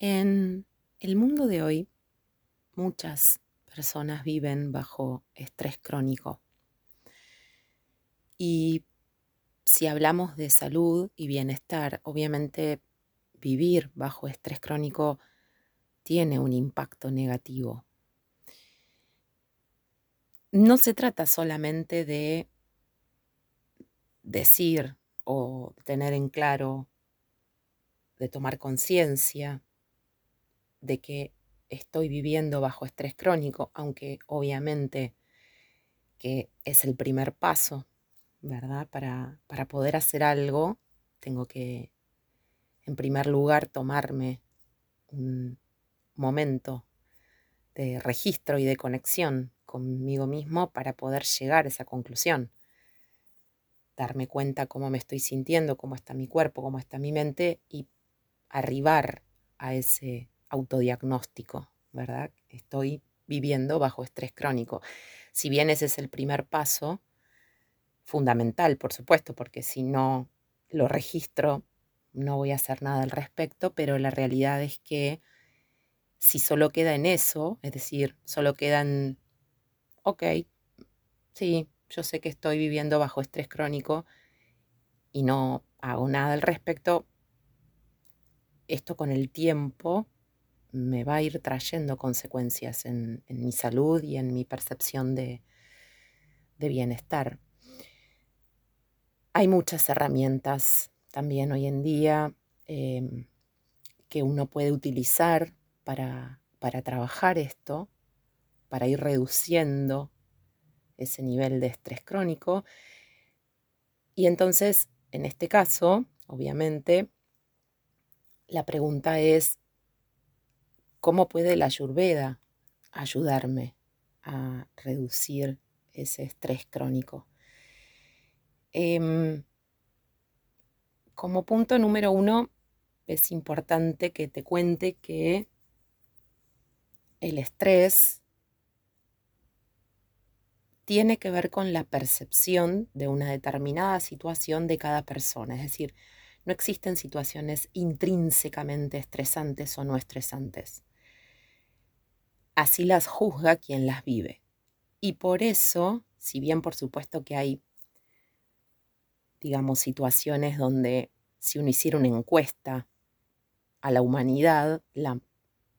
En el mundo de hoy, muchas personas viven bajo estrés crónico. Y si hablamos de salud y bienestar, obviamente vivir bajo estrés crónico tiene un impacto negativo. No se trata solamente de decir o tener en claro, de tomar conciencia de que estoy viviendo bajo estrés crónico, aunque obviamente que es el primer paso, ¿verdad? Para, para poder hacer algo, tengo que, en primer lugar, tomarme un momento de registro y de conexión conmigo mismo para poder llegar a esa conclusión. Darme cuenta cómo me estoy sintiendo, cómo está mi cuerpo, cómo está mi mente y arribar a ese autodiagnóstico, ¿verdad? Estoy viviendo bajo estrés crónico. Si bien ese es el primer paso, fundamental, por supuesto, porque si no lo registro, no voy a hacer nada al respecto, pero la realidad es que si solo queda en eso, es decir, solo quedan, ok, sí, yo sé que estoy viviendo bajo estrés crónico y no hago nada al respecto, esto con el tiempo me va a ir trayendo consecuencias en, mi salud y en mi percepción de, bienestar. Hay muchas herramientas también hoy en día em, que uno puede utilizar para, para trabajar esto, para ir reduciendo ese nivel de estrés crónico. Y entonces, en este caso, obviamente, la pregunta es, ¿Cómo puede la ayurveda ayudarme a reducir ese estrés crónico? Em, como punto número uno, es importante que te cuente que el estrés tiene que ver con la percepción de una determinada situación de cada persona. Es decir, no existen situaciones intrínsecamente estresantes o no estresantes así las juzga quien las vive. Y por eso, si bien por supuesto que hay, digamos, situaciones donde si uno hiciera una encuesta a la humanidad, la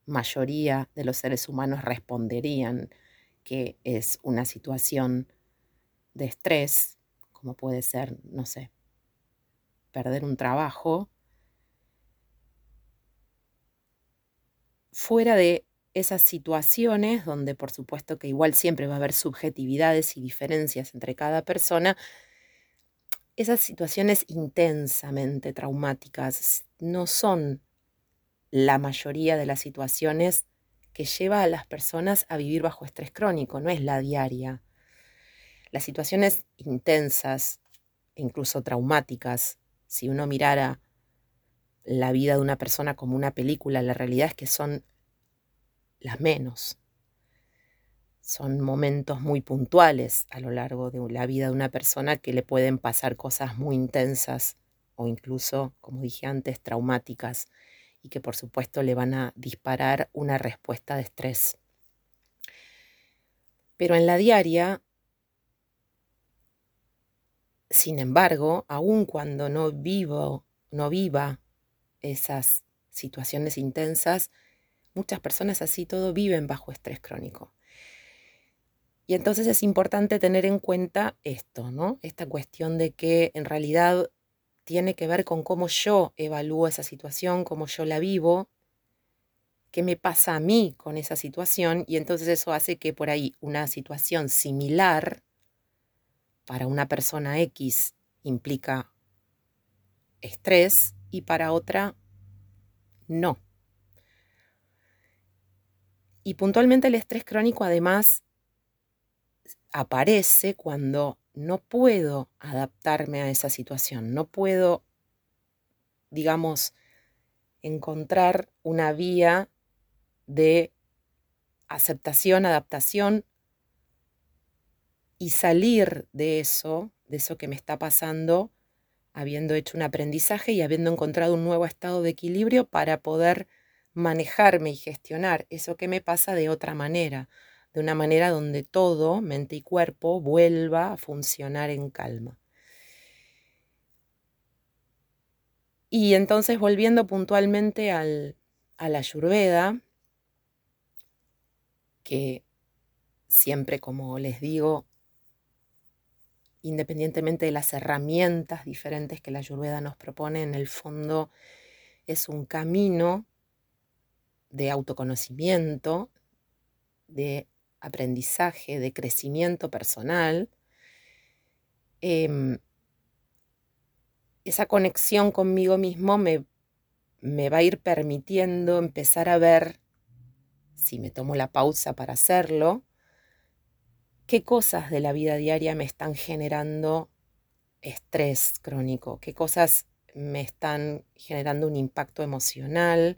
mayoría de los seres humanos responderían que es una situación de estrés, como puede ser, no sé, perder un trabajo, fuera de esas situaciones donde por supuesto que igual siempre va a haber subjetividades y diferencias entre cada persona, esas situaciones intensamente traumáticas no son la mayoría de las situaciones que lleva a las personas a vivir bajo estrés crónico, no es la diaria. Las situaciones intensas, incluso traumáticas, si uno mirara la vida de una persona como una película, la realidad es que son las menos. Son momentos muy puntuales a lo largo de la vida de una persona que le pueden pasar cosas muy intensas o incluso, como dije antes, traumáticas y que por supuesto le van a disparar una respuesta de estrés. Pero en la diaria, sin embargo, aun cuando no vivo, no viva esas situaciones intensas, Muchas personas así todo viven bajo estrés crónico. Y entonces es importante tener en cuenta esto, ¿no? Esta cuestión de que en realidad tiene que ver con cómo yo evalúo esa situación, cómo yo la vivo, qué me pasa a mí con esa situación y entonces eso hace que por ahí una situación similar para una persona X implica estrés y para otra no. Y puntualmente el estrés crónico además aparece cuando no puedo adaptarme a esa situación, no puedo, digamos, encontrar una vía de aceptación, adaptación y salir de eso, de eso que me está pasando, habiendo hecho un aprendizaje y habiendo encontrado un nuevo estado de equilibrio para poder manejarme y gestionar eso que me pasa de otra manera, de una manera donde todo, mente y cuerpo, vuelva a funcionar en calma. Y entonces volviendo puntualmente al, a la Ayurveda, que siempre, como les digo, independientemente de las herramientas diferentes que la Ayurveda nos propone, en el fondo es un camino de autoconocimiento, de aprendizaje, de crecimiento personal. Em, esa conexión conmigo mismo me, me va a ir permitiendo empezar a ver, si me tomo la pausa para hacerlo, qué cosas de la vida diaria me están generando estrés crónico, qué cosas me están generando un impacto emocional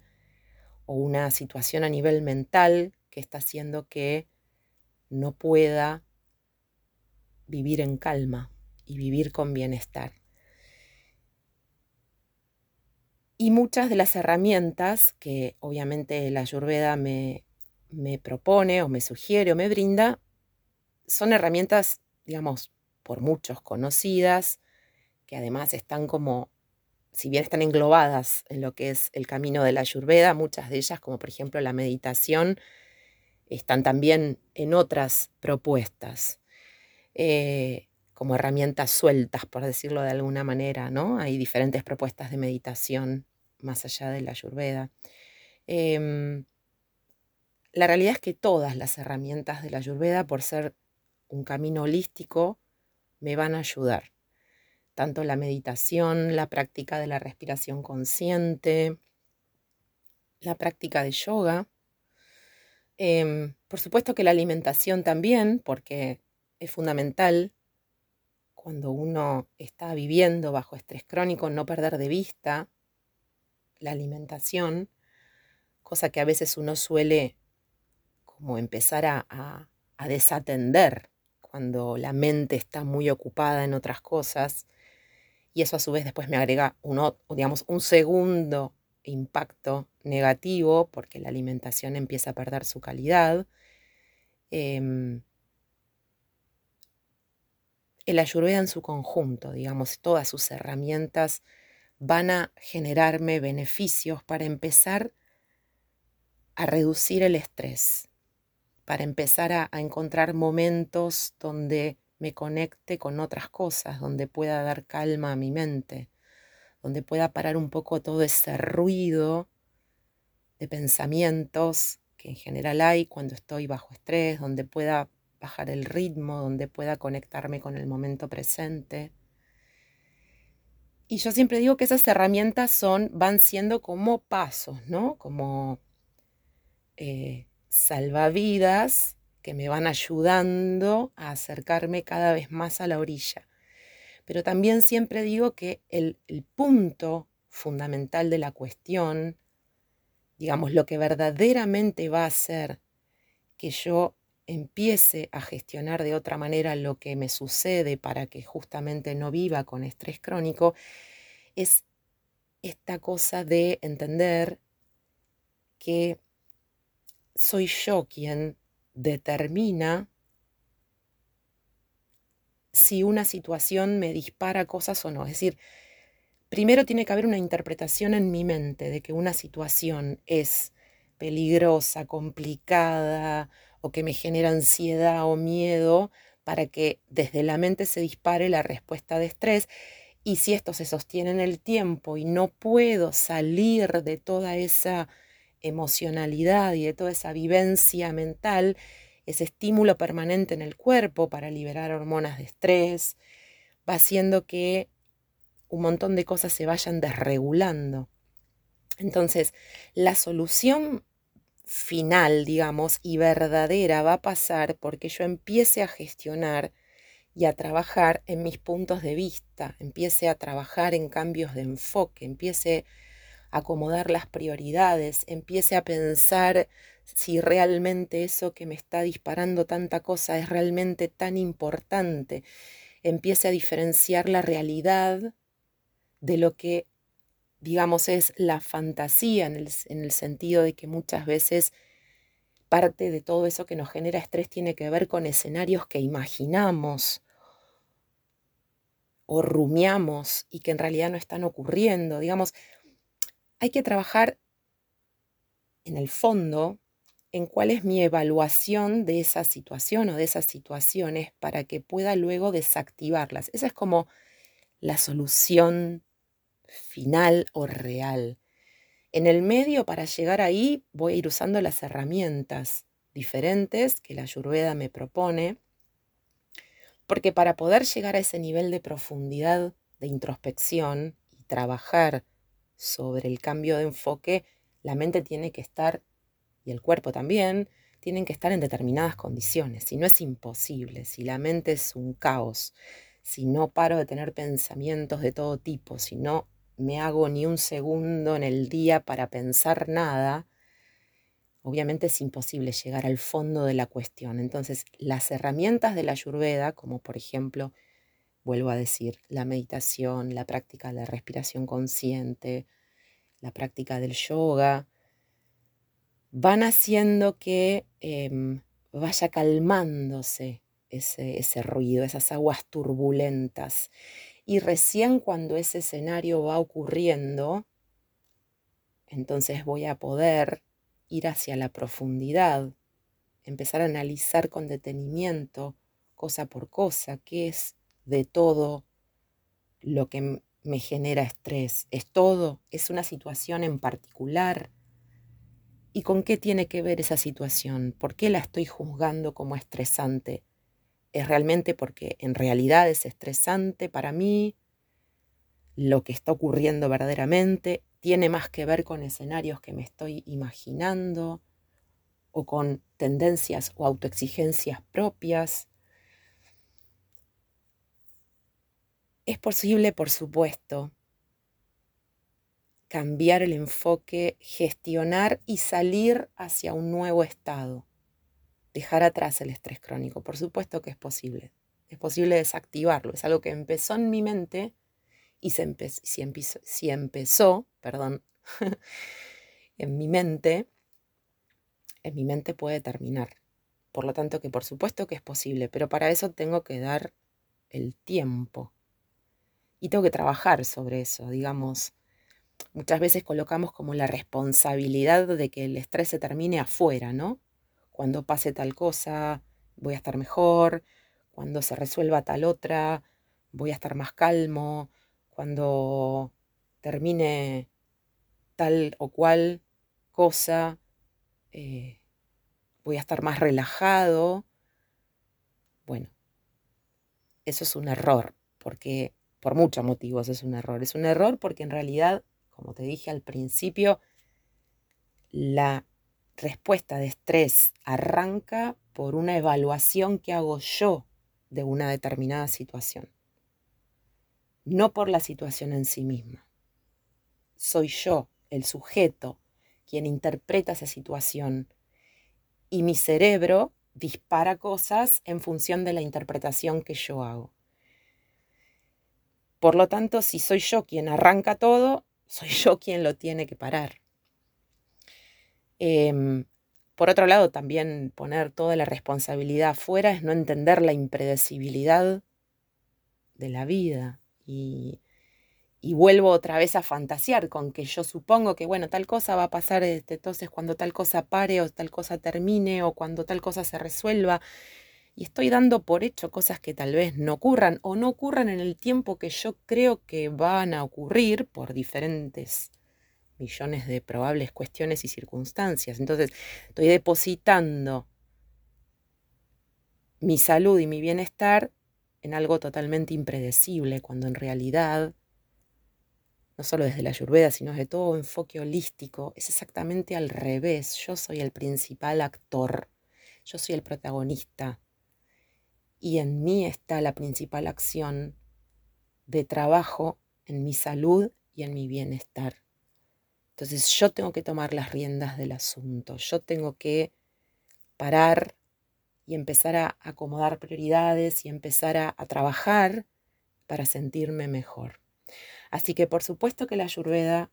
o una situación a nivel mental que está haciendo que no pueda vivir en calma y vivir con bienestar. Y muchas de las herramientas que obviamente la Ayurveda me, me propone o me sugiere o me brinda son herramientas, digamos, por muchos conocidas, que además están como, si bien están englobadas en lo que es el camino de la Ayurveda, muchas de ellas, como por ejemplo la meditación, están también en otras propuestas, eh, como herramientas sueltas, por decirlo de alguna manera, ¿no? Hay diferentes propuestas de meditación más allá de la Ayurveda. Em, la realidad es que todas las herramientas de la Ayurveda, por ser un camino holístico, me van a ayudar. Tanto la meditación, la práctica de la respiración consciente, la práctica de yoga. Em, por supuesto que la alimentación también, porque es fundamental cuando uno está viviendo bajo estrés crónico, no perder de vista la alimentación, cosa que a veces uno suele como empezar a desatender cuando la mente está muy ocupada en otras cosas. Y eso a su vez después me agrega un, digamos, un segundo impacto negativo porque la alimentación empieza a perder su calidad. Em, el ayurveda en su conjunto, digamos, todas sus herramientas van a generarme beneficios para empezar a reducir el estrés, para empezar a, encontrar momentos donde me conecte con otras cosas, donde pueda dar calma a mi mente, donde pueda parar un poco todo ese ruido de pensamientos que en general hay cuando estoy bajo estrés, donde pueda bajar el ritmo, donde pueda conectarme con el momento presente. Y yo siempre digo que esas herramientas son, van siendo como pasos, ¿no? Como eh, salvavidas que me van ayudando a acercarme cada vez más a la orilla. Pero también siempre digo que el, punto fundamental de la cuestión, digamos, lo que verdaderamente va a hacer que yo empiece a gestionar de otra manera lo que me sucede para que justamente no viva con estrés crónico, es esta cosa de entender que soy yo quien determina si una situación me dispara cosas o no. Es decir, primero tiene que haber una interpretación en mi mente de que una situación es peligrosa, complicada o que me genera ansiedad o miedo para que desde la mente se dispare la respuesta de estrés. Y si esto se sostiene en el tiempo y no puedo salir de toda esa emocionalidad y de toda esa vivencia mental, ese estímulo permanente en el cuerpo para liberar hormonas de estrés, va haciendo que un montón de cosas se vayan desregulando. Entonces, la solución final, digamos, y verdadera va a pasar porque yo empiece a gestionar y a trabajar en mis puntos de vista, empiece a trabajar en cambios de enfoque, empiece acomodar las prioridades, empiece a pensar si realmente eso que me está disparando tanta cosa es realmente tan importante, empiece a diferenciar la realidad de lo que digamos, es la fantasía en el, sentido de que muchas veces parte de todo eso que nos genera estrés tiene que ver con escenarios que imaginamos o rumiamos y que en realidad no están ocurriendo. Digamos, hay que trabajar en el fondo en cuál es mi evaluación de esa situación o de esas situaciones para que pueda luego desactivarlas. Esa es como la solución final o real. En el medio, para llegar ahí, voy a ir usando las herramientas diferentes que la Ayurveda me propone, porque para poder llegar a ese nivel de profundidad de introspección y trabajar sobre el cambio de enfoque, la mente tiene que estar, y el cuerpo también, tienen que estar en determinadas condiciones. Si no es imposible, si la mente es un caos, si no paro de tener pensamientos de todo tipo, si no me hago ni un segundo en el día para pensar nada, obviamente es imposible llegar al fondo de la cuestión. Entonces, las herramientas de la ayurveda, como por ejemplo, vuelvo a decir, la meditación, la práctica de la respiración consciente, la práctica del yoga, van haciendo que em, vaya calmándose ese, ese ruido, esas aguas turbulentas. Y recién cuando ese escenario va ocurriendo, entonces voy a poder ir hacia la profundidad, empezar a analizar con detenimiento, cosa por cosa, qué es de todo lo que me genera estrés. ¿Es todo? ¿Es una situación en particular? ¿Y con qué tiene que ver esa situación? ¿Por qué la estoy juzgando como estresante? ¿Es realmente porque en realidad es estresante para mí? ¿Lo que está ocurriendo verdaderamente tiene más que ver con escenarios que me estoy imaginando? ¿O con tendencias o autoexigencias propias? Es posible, por supuesto, cambiar el enfoque, gestionar y salir hacia un nuevo estado. Dejar atrás el estrés crónico. Por supuesto que es posible. Es posible desactivarlo. Es algo que empezó en mi mente y se si, empezó, si empezó, perdón, en mi mente, en mi mente puede terminar. Por lo tanto que por supuesto que es posible, pero para eso tengo que dar el tiempo y tengo que trabajar sobre eso, digamos. Muchas veces colocamos como la responsabilidad de que el estrés se termine afuera, ¿no? Cuando pase tal cosa, voy a estar mejor, cuando se resuelva tal otra, voy a estar más calmo, cuando termine tal o cual cosa, eh, voy a estar más relajado. Bueno, eso es un error, porque por muchos motivos es un error. Es un error porque en realidad, como te dije al principio, la respuesta de estrés arranca por una evaluación que hago yo de una determinada situación, no por la situación en sí misma. Soy yo, el sujeto, quien interpreta esa situación y mi cerebro dispara cosas en función de la interpretación que yo hago. Por lo tanto, si soy yo quien arranca todo, soy yo quien lo tiene que parar. Em, por otro lado, también poner toda la responsabilidad afuera es no entender la impredecibilidad de la vida. Y, y, vuelvo otra vez a fantasear con que yo supongo que, bueno, tal cosa va a pasar, este, entonces cuando tal cosa pare o tal cosa termine o cuando tal cosa se resuelva y estoy dando por hecho cosas que tal vez no ocurran o no ocurran en el tiempo que yo creo que van a ocurrir por diferentes millones de probables cuestiones y circunstancias. Entonces, estoy depositando mi salud y mi bienestar en algo totalmente impredecible, cuando en realidad, no solo desde la ayurveda, sino desde todo enfoque holístico, es exactamente al revés. Yo soy el principal actor, yo soy el protagonista y en mí está la principal acción de trabajo en mi salud y en mi bienestar. Entonces yo tengo que tomar las riendas del asunto, yo tengo que parar y empezar a acomodar prioridades y empezar a, trabajar para sentirme mejor. Así que por supuesto que la ayurveda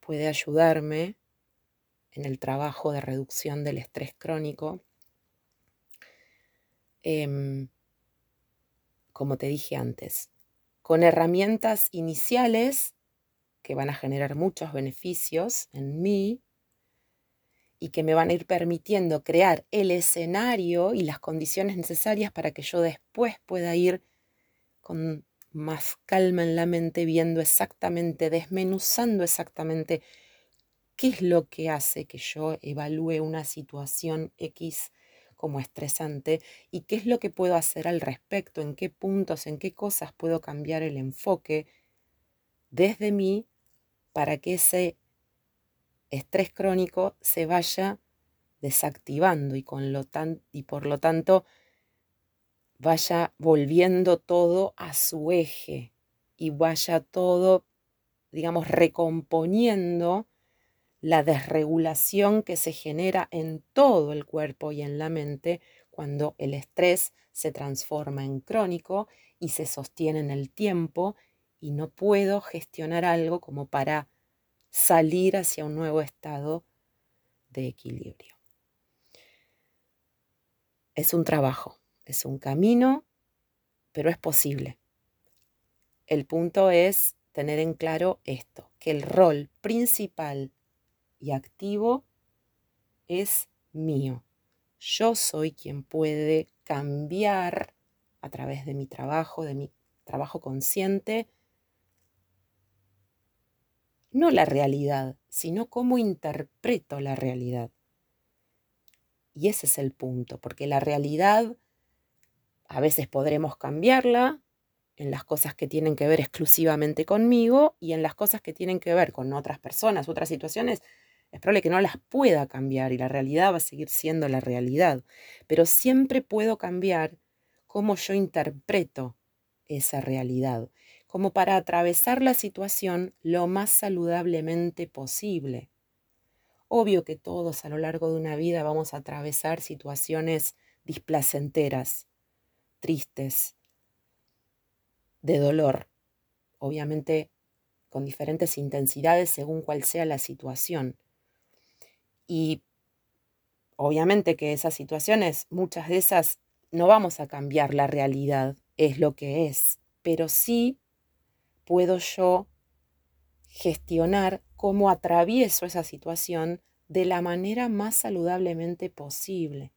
puede ayudarme en el trabajo de reducción del estrés crónico. Em, como te dije antes, con herramientas iniciales que van a generar muchos beneficios en mí y que me van a ir permitiendo crear el escenario y las condiciones necesarias para que yo después pueda ir con más calma en la mente, viendo exactamente, desmenuzando exactamente qué es lo que hace que yo evalúe una situación X como estresante y qué es lo que puedo hacer al respecto, en qué puntos, en qué cosas puedo cambiar el enfoque desde mí para que ese estrés crónico se vaya desactivando y, con lo tan, y por lo tanto vaya volviendo todo a su eje y vaya todo, digamos, recomponiendo la desregulación que se genera en todo el cuerpo y en la mente cuando el estrés se transforma en crónico y se sostiene en el tiempo y no puedo gestionar algo como para salir hacia un nuevo estado de equilibrio. Es un trabajo, es un camino, pero es posible. El punto es tener en claro esto, que el rol principal y activo es mío. Yo soy quien puede cambiar a través de mi trabajo, de mi trabajo consciente, no la realidad, sino cómo interpreto la realidad. Y ese es el punto, porque la realidad a veces podremos cambiarla en las cosas que tienen que ver exclusivamente conmigo y en las cosas que tienen que ver con otras personas, otras situaciones, es probable que no las pueda cambiar y la realidad va a seguir siendo la realidad, pero siempre puedo cambiar cómo yo interpreto esa realidad, como para atravesar la situación lo más saludablemente posible. Obvio que todos a lo largo de una vida vamos a atravesar situaciones displacenteras, tristes, de dolor, obviamente con diferentes intensidades según cual sea la situación. Y obviamente que esas situaciones, muchas de esas, no vamos a cambiar la realidad, es lo que es, pero sí puedo yo gestionar cómo atravieso esa situación de la manera más saludablemente posible,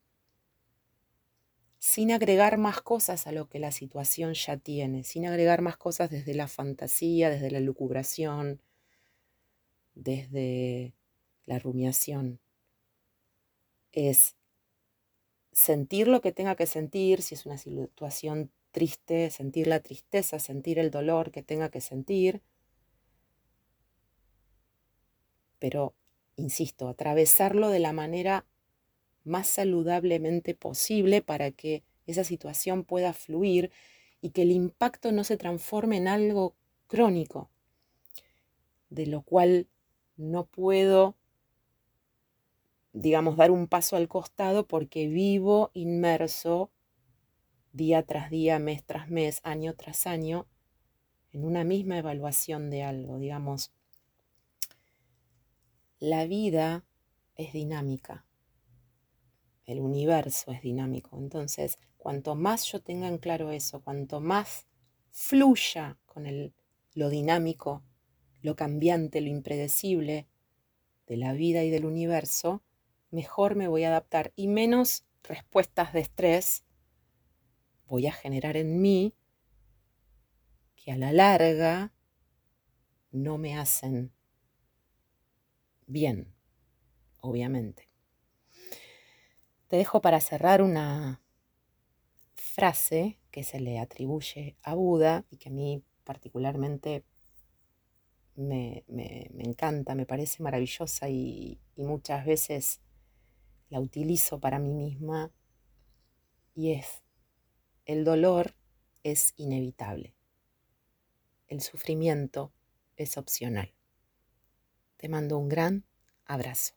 sin agregar más cosas a lo que la situación ya tiene, sin agregar más cosas desde la fantasía, desde la lucubración, desde la rumiación es sentir lo que tenga que sentir, si es una situación triste, sentir la tristeza, sentir el dolor que tenga que sentir, pero, insisto, atravesarlo de la manera más saludablemente posible para que esa situación pueda fluir y que el impacto no se transforme en algo crónico, de lo cual no puedo digamos, dar un paso al costado porque vivo inmerso día tras día, mes tras mes, año tras año, en una misma evaluación de algo, digamos. La vida es dinámica, el universo es dinámico, entonces cuanto más yo tenga en claro eso, cuanto más fluya con el, lo dinámico, lo cambiante, lo impredecible de la vida y del universo, mejor me voy a adaptar y menos respuestas de estrés voy a generar en mí que a la larga no me hacen bien, obviamente. Te dejo para cerrar una frase que se le atribuye a Buda y que a mí particularmente me, encanta, me parece maravillosa y muchas veces la utilizo para mí misma y es, el dolor es inevitable, el sufrimiento es opcional. Te mando un gran abrazo.